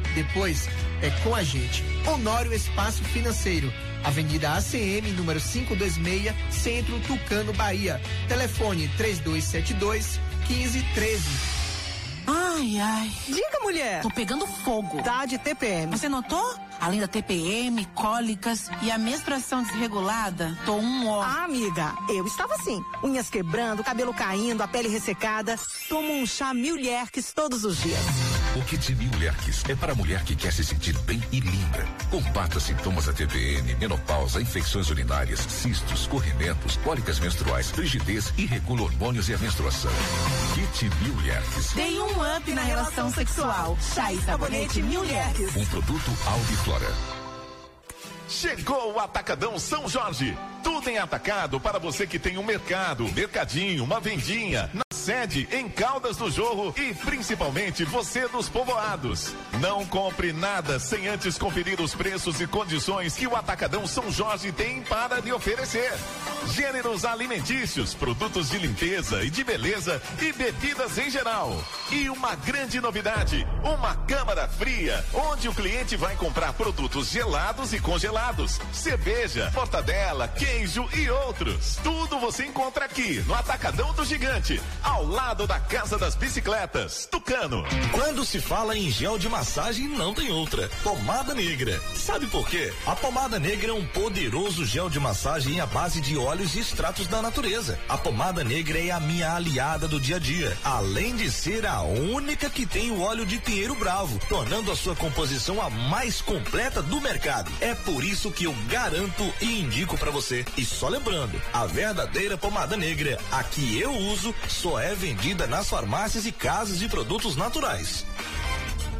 Depois é com a gente. Honório Espaço Financeiro. Avenida ACM, número 526, Centro Tucano, Bahia. Telefone 3272 1513. Ai, Ai, ai. Diga, mulher. Tô pegando fogo. Tá de TPM. Você notou? Além da TPM, cólicas e a menstruação desregulada, tô um ó. Ah, amiga, eu estava assim. Unhas quebrando, cabelo caindo, a pele ressecada. Tomo um chá Mil Lerques todos os dias. O Kit Mil Lerques é para a mulher que quer se sentir bem e linda. Combata sintomas da TPM, menopausa, infecções urinárias, cistos, corrimentos, cólicas menstruais, frigidez e regula hormônios e a menstruação. Kit Mil Lerques. Dei um up na relação sexual. Chá e sabonete Mil Lerques. Um produto Chegou o Atacadão São Jorge. Tudo em atacado para você que tem um mercado, mercadinho, uma vendinha, na sede, em Caldas do Jorro e principalmente você dos povoados. Não compre nada sem antes conferir os preços e condições que o Atacadão São Jorge tem para lhe oferecer. Gêneros alimentícios, produtos de limpeza e de beleza e bebidas em geral. E uma grande novidade, uma câmara fria, onde o cliente vai comprar produtos gelados e congelados, cerveja, mortadela, queijo e outros. Tudo você encontra aqui no Atacadão do Gigante, ao lado da Casa das Bicicletas, Tucano. Quando se fala em gel de massagem, não tem outra. Pomada Negra. Sabe por quê? A pomada negra é um poderoso gel de massagem à base de óleos e extratos da natureza. A pomada negra é a minha aliada do dia a dia, além de ser a única que tem o óleo de pinheiro bravo, tornando a sua composição a mais completa do mercado. É por isso que eu garanto e indico para você. E só lembrando, a verdadeira pomada negra, a que eu uso, só é vendida nas farmácias e casas de produtos naturais.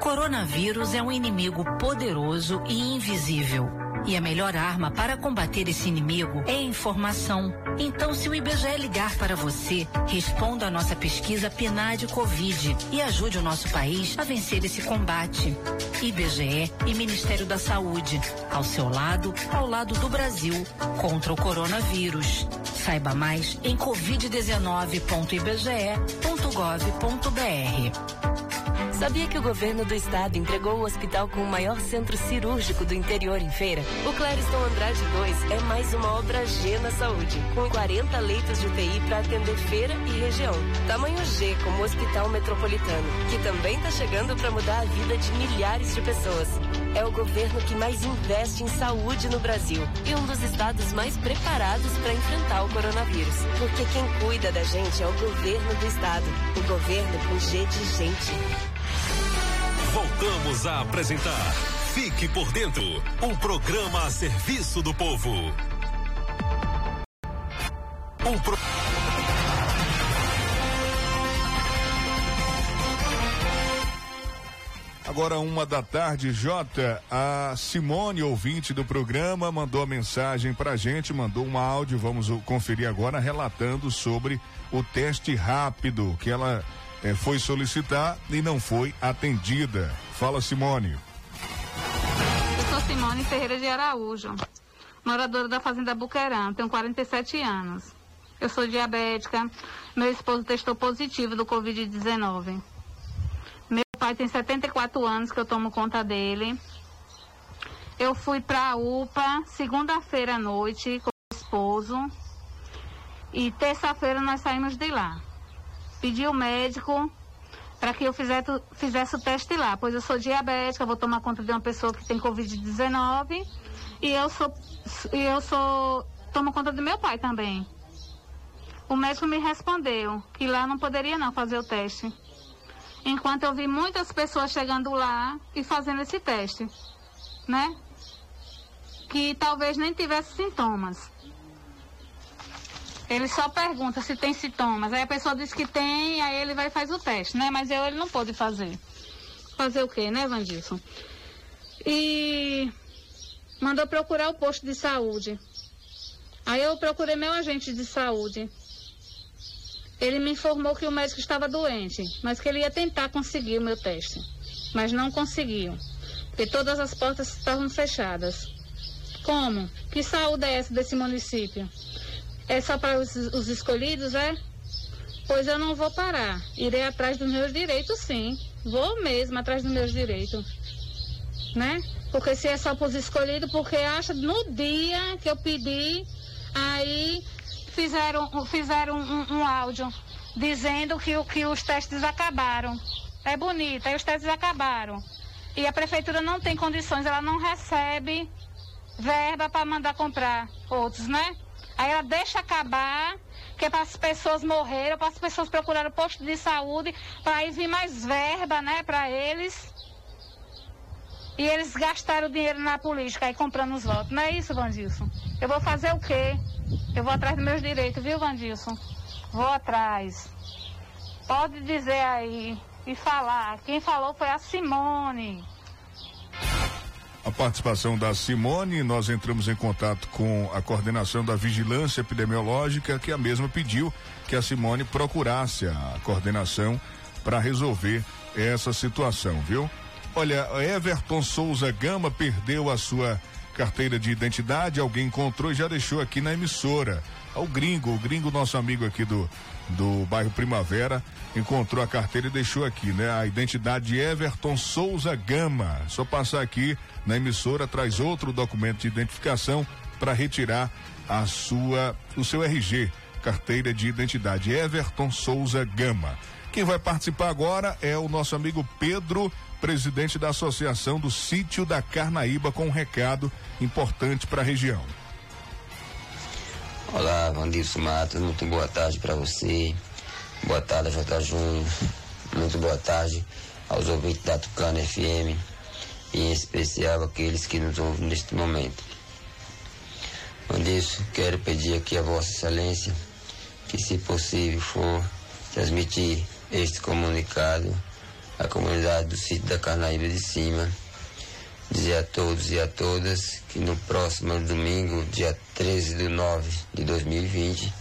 Coronavírus é um inimigo poderoso e invisível. E a melhor arma para combater esse inimigo é a informação. Então, se o IBGE ligar para você, responda à nossa pesquisa PNAD Covid e ajude o nosso país a vencer esse combate. IBGE e Ministério da Saúde, ao seu lado, ao lado do Brasil, contra o coronavírus. Saiba mais em covid19.ibge.gov.br. Sabia que o governo do estado entregou o hospital com o maior centro cirúrgico do interior em feira? O Clariston Andrade 2 é mais uma obra G na saúde, com 40 leitos de UTI para atender feira e região. Tamanho G como Hospital Metropolitano, que também está chegando para mudar a vida de milhares de pessoas. É o governo que mais investe em saúde no Brasil e um dos estados mais preparados para enfrentar o coronavírus. Porque quem cuida da gente é o governo do estado. O governo com G de gente. Voltamos a apresentar Fique por Dentro um programa a serviço do povo. Um pro... agora uma da tarde, Jota. A Simone, ouvinte do programa, mandou a mensagem pra gente, mandou um áudio, vamos conferir agora, relatando sobre o teste rápido que ela eh, foi solicitar e não foi atendida. Fala, Simone. Eu sou Simone Ferreira de Araújo, moradora da Fazenda Buquerã, tenho 47 anos. Eu sou diabética, meu esposo testou positivo do Covid-19. Meu pai tem 74 anos que eu tomo conta dele. Eu fui para a UPA segunda-feira à noite com o esposo e terça-feira nós saímos de lá. Pedi o médico para que eu fizesse, fizesse o teste lá, pois eu sou diabética, vou tomar conta de uma pessoa que tem Covid-19 e eu sou, e eu sou, tomo conta do meu pai também. O médico me respondeu que lá não poderia não fazer o teste. Enquanto eu vi muitas pessoas chegando lá e fazendo esse teste, né? Que talvez nem tivesse sintomas. Ele só pergunta se tem sintomas. Aí a pessoa diz que tem, aí ele vai e faz o teste, né? Mas eu ele não pôde fazer. Fazer o quê, né, Vandilson? E mandou procurar o posto de saúde. Aí eu procurei meu agente de saúde. Ele me informou que o médico estava doente, mas que ele ia tentar conseguir o meu teste. Mas não conseguiu, porque todas as portas estavam fechadas. Como? Que saúde é essa desse município? É só para os, os escolhidos, é? Pois eu não vou parar. Irei atrás dos meus direitos, sim. Vou mesmo atrás dos meus direitos. Né? Porque se é só para os escolhidos, porque acha no dia que eu pedi, aí fizeram, fizeram um, um áudio dizendo que, que os testes acabaram. É bonito, aí os testes acabaram. E a prefeitura não tem condições, ela não recebe verba para mandar comprar outros, né? Aí ela deixa acabar, que é para as pessoas morreram, para as pessoas procurarem posto de saúde, para aí vir mais verba, né, para eles. E eles gastaram dinheiro na política aí comprando os votos. Não é isso, Vandilson? Eu vou fazer o quê? Eu vou atrás dos meus direitos, viu, Vandilson? Vou atrás. Pode dizer aí e falar. Quem falou foi a Simone. A participação da Simone, nós entramos em contato com a coordenação da Vigilância Epidemiológica, que a mesma pediu que a Simone procurasse a coordenação para resolver essa situação, viu? Olha, Everton Souza Gama perdeu a sua carteira de identidade, alguém encontrou e já deixou aqui na emissora. O gringo, o gringo, nosso amigo aqui do, do bairro Primavera, encontrou a carteira e deixou aqui, né? A identidade de Everton Souza Gama. Só passar aqui na emissora, traz outro documento de identificação para retirar a sua, o seu RG, carteira de identidade. Everton Souza Gama. Quem vai participar agora é o nosso amigo Pedro presidente da Associação do Sítio da Carnaíba, com um recado importante para a região. Olá, Vandilson Matos, muito boa tarde para você. Boa tarde, J. Júnior. Muito boa tarde aos ouvintes da Tucano FM e em especial aqueles que nos ouvem neste momento. Vandilson, quero pedir aqui a Vossa Excelência que, se possível for, transmitir este comunicado a comunidade do sítio da Carnaíba de Cima. Dizer a todos e a todas que no próximo domingo, dia 13 de 9 de 2020,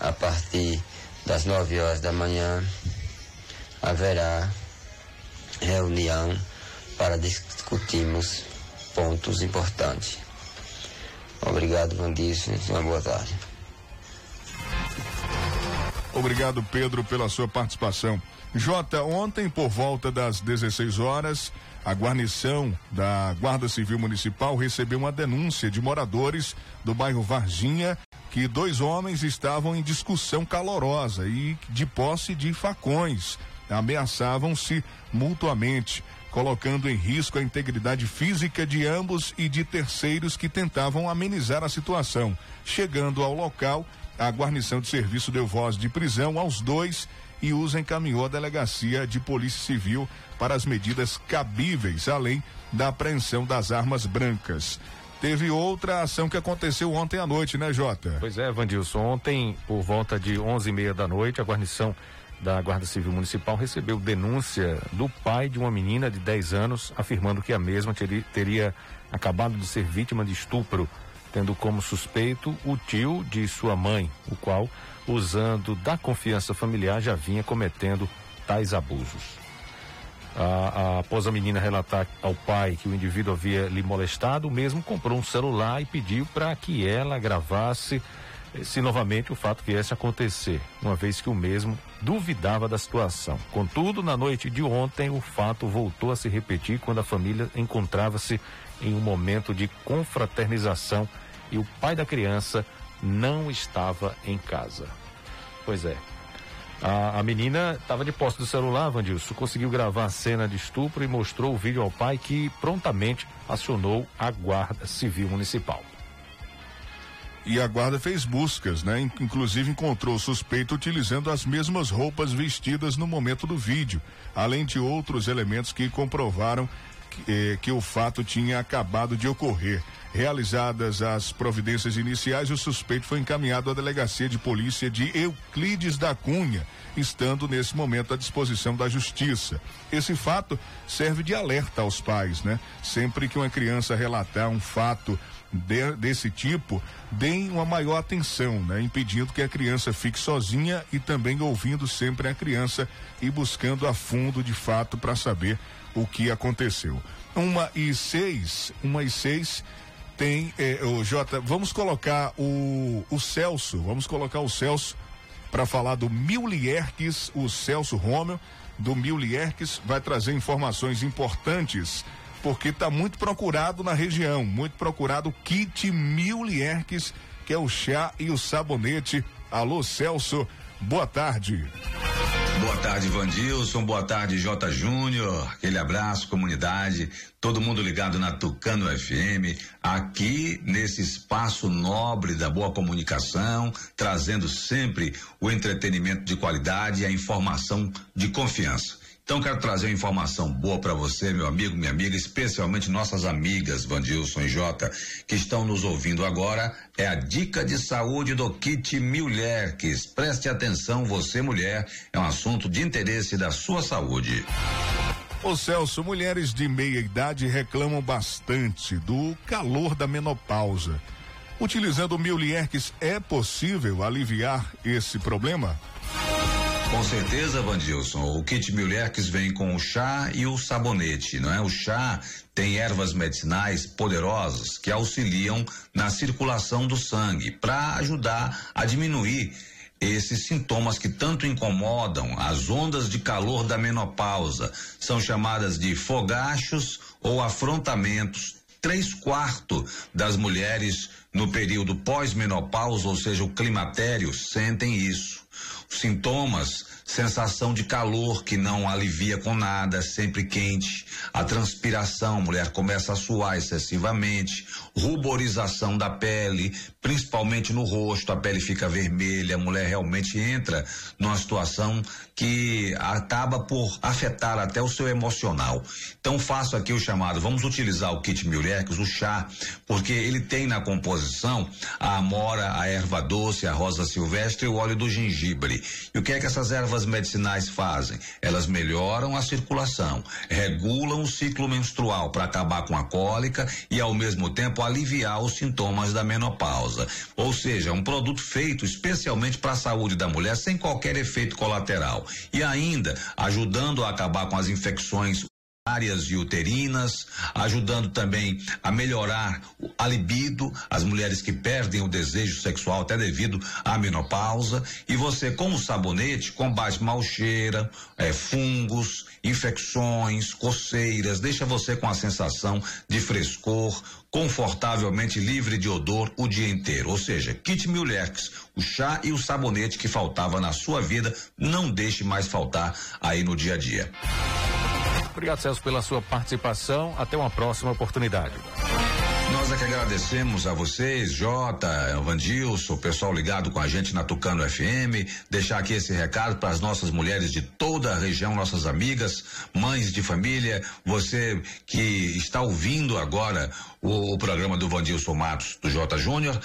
a partir das 9 horas da manhã, haverá reunião para discutirmos pontos importantes. Obrigado, Vandício. Uma boa tarde. Obrigado, Pedro, pela sua participação. Jota, ontem, por volta das 16 horas, a guarnição da Guarda Civil Municipal recebeu uma denúncia de moradores do bairro Varginha que dois homens estavam em discussão calorosa e de posse de facões. Ameaçavam-se mutuamente, colocando em risco a integridade física de ambos e de terceiros que tentavam amenizar a situação. Chegando ao local, a guarnição de serviço deu voz de prisão aos dois e os encaminhou à delegacia de Polícia Civil para as medidas cabíveis, além da apreensão das armas brancas. Teve outra ação que aconteceu ontem à noite, né, Jota? Pois é, Vandilson. Ontem, por volta de onze e meia da noite, a guarnição da Guarda Civil Municipal recebeu denúncia do pai de uma menina de 10 anos, afirmando que a mesma teria, teria acabado de ser vítima de estupro, tendo como suspeito o tio de sua mãe, o qual, usando da confiança familiar, já vinha cometendo tais abusos. A, a, após a menina relatar ao pai que o indivíduo havia lhe molestado, o mesmo comprou um celular e pediu para que ela gravasse se novamente o fato viesse a acontecer, uma vez que o mesmo duvidava da situação. Contudo, na noite de ontem, o fato voltou a se repetir quando a família encontrava-se em um momento de confraternização e o pai da criança não estava em casa. Pois é. A, a menina estava de posse do celular, Vandilson, conseguiu gravar a cena de estupro e mostrou o vídeo ao pai que prontamente acionou a Guarda Civil Municipal. E a guarda fez buscas, né? Inclusive encontrou o suspeito utilizando as mesmas roupas vestidas no momento do vídeo, além de outros elementos que comprovaram que, eh, que o fato tinha acabado de ocorrer. Realizadas as providências iniciais, o suspeito foi encaminhado à delegacia de polícia de Euclides da Cunha, estando nesse momento à disposição da justiça. Esse fato serve de alerta aos pais, né? Sempre que uma criança relatar um fato de, desse tipo, deem uma maior atenção, né? Impedindo que a criança fique sozinha e também ouvindo sempre a criança e buscando a fundo de fato para saber o que aconteceu. Uma e seis, uma e seis tem eh, o Jota, vamos colocar o, o Celso, vamos colocar o Celso para falar do Milierques, o Celso Romeu do Milierques vai trazer informações importantes porque está muito procurado na região, muito procurado kit Milierques, que é o chá e o sabonete. Alô Celso, boa tarde. Boa tarde, Vandilson. Boa tarde, J. Júnior. Aquele abraço, comunidade. Todo mundo ligado na Tucano FM, aqui nesse espaço nobre da boa comunicação, trazendo sempre o entretenimento de qualidade e a informação de confiança. Então quero trazer uma informação boa para você, meu amigo, minha amiga, especialmente nossas amigas Vandilson e Jota, que estão nos ouvindo agora. É a dica de saúde do kit Mulherques. Preste atenção, você mulher, é um assunto de interesse da sua saúde. Ô Celso, mulheres de meia idade reclamam bastante do calor da menopausa. Utilizando o é possível aliviar esse problema? Com certeza, Vandilson. O kit Milherques vem com o chá e o sabonete, não é? O chá tem ervas medicinais poderosas que auxiliam na circulação do sangue para ajudar a diminuir esses sintomas que tanto incomodam as ondas de calor da menopausa. São chamadas de fogachos ou afrontamentos. Três quartos das mulheres no período pós-menopausa, ou seja, o climatério, sentem isso sintomas, sensação de calor que não alivia com nada, sempre quente, a transpiração, mulher começa a suar excessivamente, ruborização da pele, principalmente no rosto, a pele fica vermelha, a mulher realmente entra numa situação que acaba por afetar até o seu emocional. Então faço aqui o chamado, vamos utilizar o kit Mulex, o chá, porque ele tem na composição a amora, a erva doce, a rosa silvestre e o óleo do gengibre. E o que é que essas ervas medicinais fazem? Elas melhoram a circulação, regulam o ciclo menstrual para acabar com a cólica e ao mesmo tempo aliviar os sintomas da menopausa. Ou seja, um produto feito especialmente para a saúde da mulher sem qualquer efeito colateral e ainda ajudando a acabar com as infecções áreas e uterinas, ajudando também a melhorar a libido, as mulheres que perdem o desejo sexual até devido à menopausa, e você com o sabonete combate mal cheira, é, fungos, infecções, coceiras, deixa você com a sensação de frescor, confortavelmente livre de odor o dia inteiro. Ou seja, kit Mulex, o chá e o sabonete que faltava na sua vida, não deixe mais faltar aí no dia a dia. Obrigado, Celso, pela sua participação. Até uma próxima oportunidade. Nós é que agradecemos a vocês, Jota, Vandilson, o pessoal ligado com a gente na Tucano FM. Deixar aqui esse recado para as nossas mulheres de toda a região, nossas amigas, mães de família, você que está ouvindo agora o, o programa do Vandilson Matos, do Jota Júnior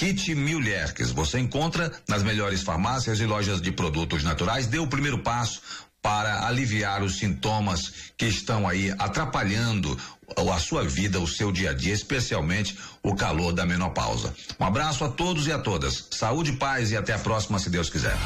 Kit Mulherques. Você encontra nas melhores farmácias e lojas de produtos naturais. Dê o primeiro passo para aliviar os sintomas que estão aí atrapalhando a sua vida, o seu dia a dia, especialmente o calor da menopausa. Um abraço a todos e a todas. Saúde, paz e até a próxima, se Deus quiser.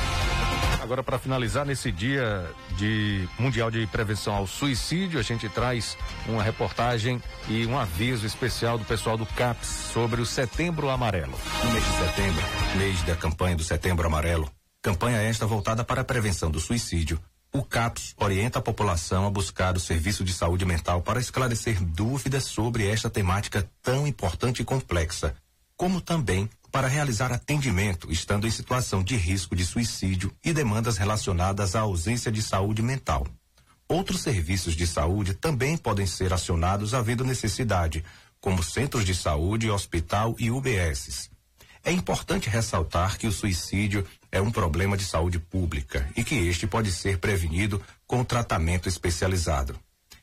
Agora, para finalizar, nesse dia de Mundial de Prevenção ao Suicídio, a gente traz uma reportagem e um aviso especial do pessoal do CAPS sobre o Setembro Amarelo. No mês de setembro, mês da campanha do Setembro Amarelo, campanha esta voltada para a prevenção do suicídio, o CAPS orienta a população a buscar o serviço de saúde mental para esclarecer dúvidas sobre esta temática tão importante e complexa, como também para realizar atendimento estando em situação de risco de suicídio e demandas relacionadas à ausência de saúde mental. Outros serviços de saúde também podem ser acionados havendo necessidade, como centros de saúde, hospital e UBSs. É importante ressaltar que o suicídio é um problema de saúde pública e que este pode ser prevenido com tratamento especializado.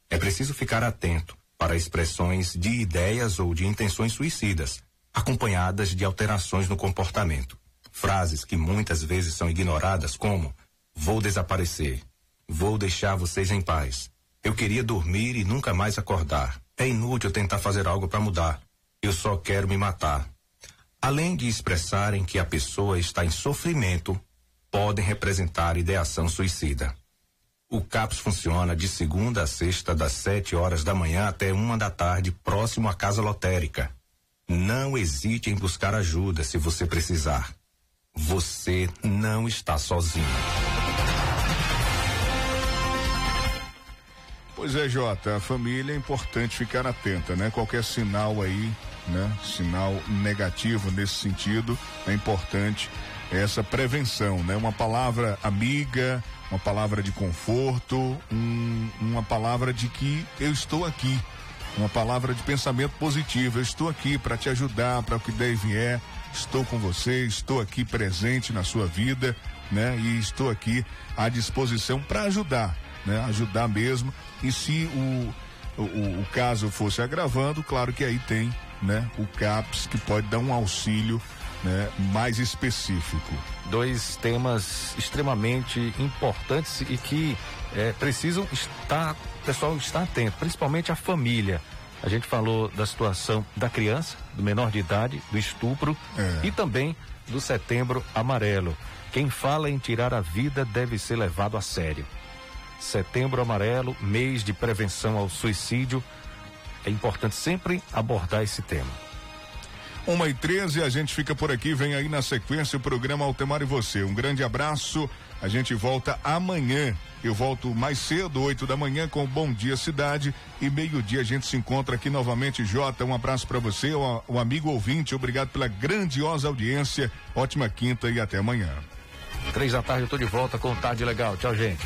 É preciso ficar atento para expressões de ideias ou de intenções suicidas, acompanhadas de alterações no comportamento. Frases que muitas vezes são ignoradas, como: vou desaparecer, vou deixar vocês em paz, eu queria dormir e nunca mais acordar, é inútil tentar fazer algo para mudar, eu só quero me matar. Além de expressarem que a pessoa está em sofrimento, podem representar ideação suicida. O CAPS funciona de segunda a sexta, das 7 horas da manhã até uma da tarde, próximo à casa lotérica. Não hesite em buscar ajuda se você precisar. Você não está sozinho. Pois é, Jota, a família é importante ficar atenta, né? Qualquer sinal aí né? Sinal negativo nesse sentido, é importante essa prevenção, né? Uma palavra amiga, uma palavra de conforto, um, uma palavra de que eu estou aqui, uma palavra de pensamento positivo, eu estou aqui para te ajudar, para o que der e vier, estou com você, estou aqui presente na sua vida, né? E estou aqui à disposição para ajudar, né? Ajudar mesmo. E se o, o, o caso fosse agravando, claro que aí tem né, o CAPS, que pode dar um auxílio né, mais específico. Dois temas extremamente importantes e que é, precisam estar, o pessoal está atento, principalmente a família. A gente falou da situação da criança, do menor de idade, do estupro é. e também do setembro amarelo. Quem fala em tirar a vida deve ser levado a sério. Setembro amarelo, mês de prevenção ao suicídio é importante sempre abordar esse tema. Uma e treze, a gente fica por aqui, vem aí na sequência o programa Altemar e Você. Um grande abraço, a gente volta amanhã. Eu volto mais cedo, oito da manhã, com Bom Dia Cidade e meio-dia a gente se encontra aqui novamente. Jota, um abraço para você, o, o amigo ouvinte, obrigado pela grandiosa audiência. Ótima quinta e até amanhã. Três da tarde eu tô de volta com Tarde Legal. Tchau, gente.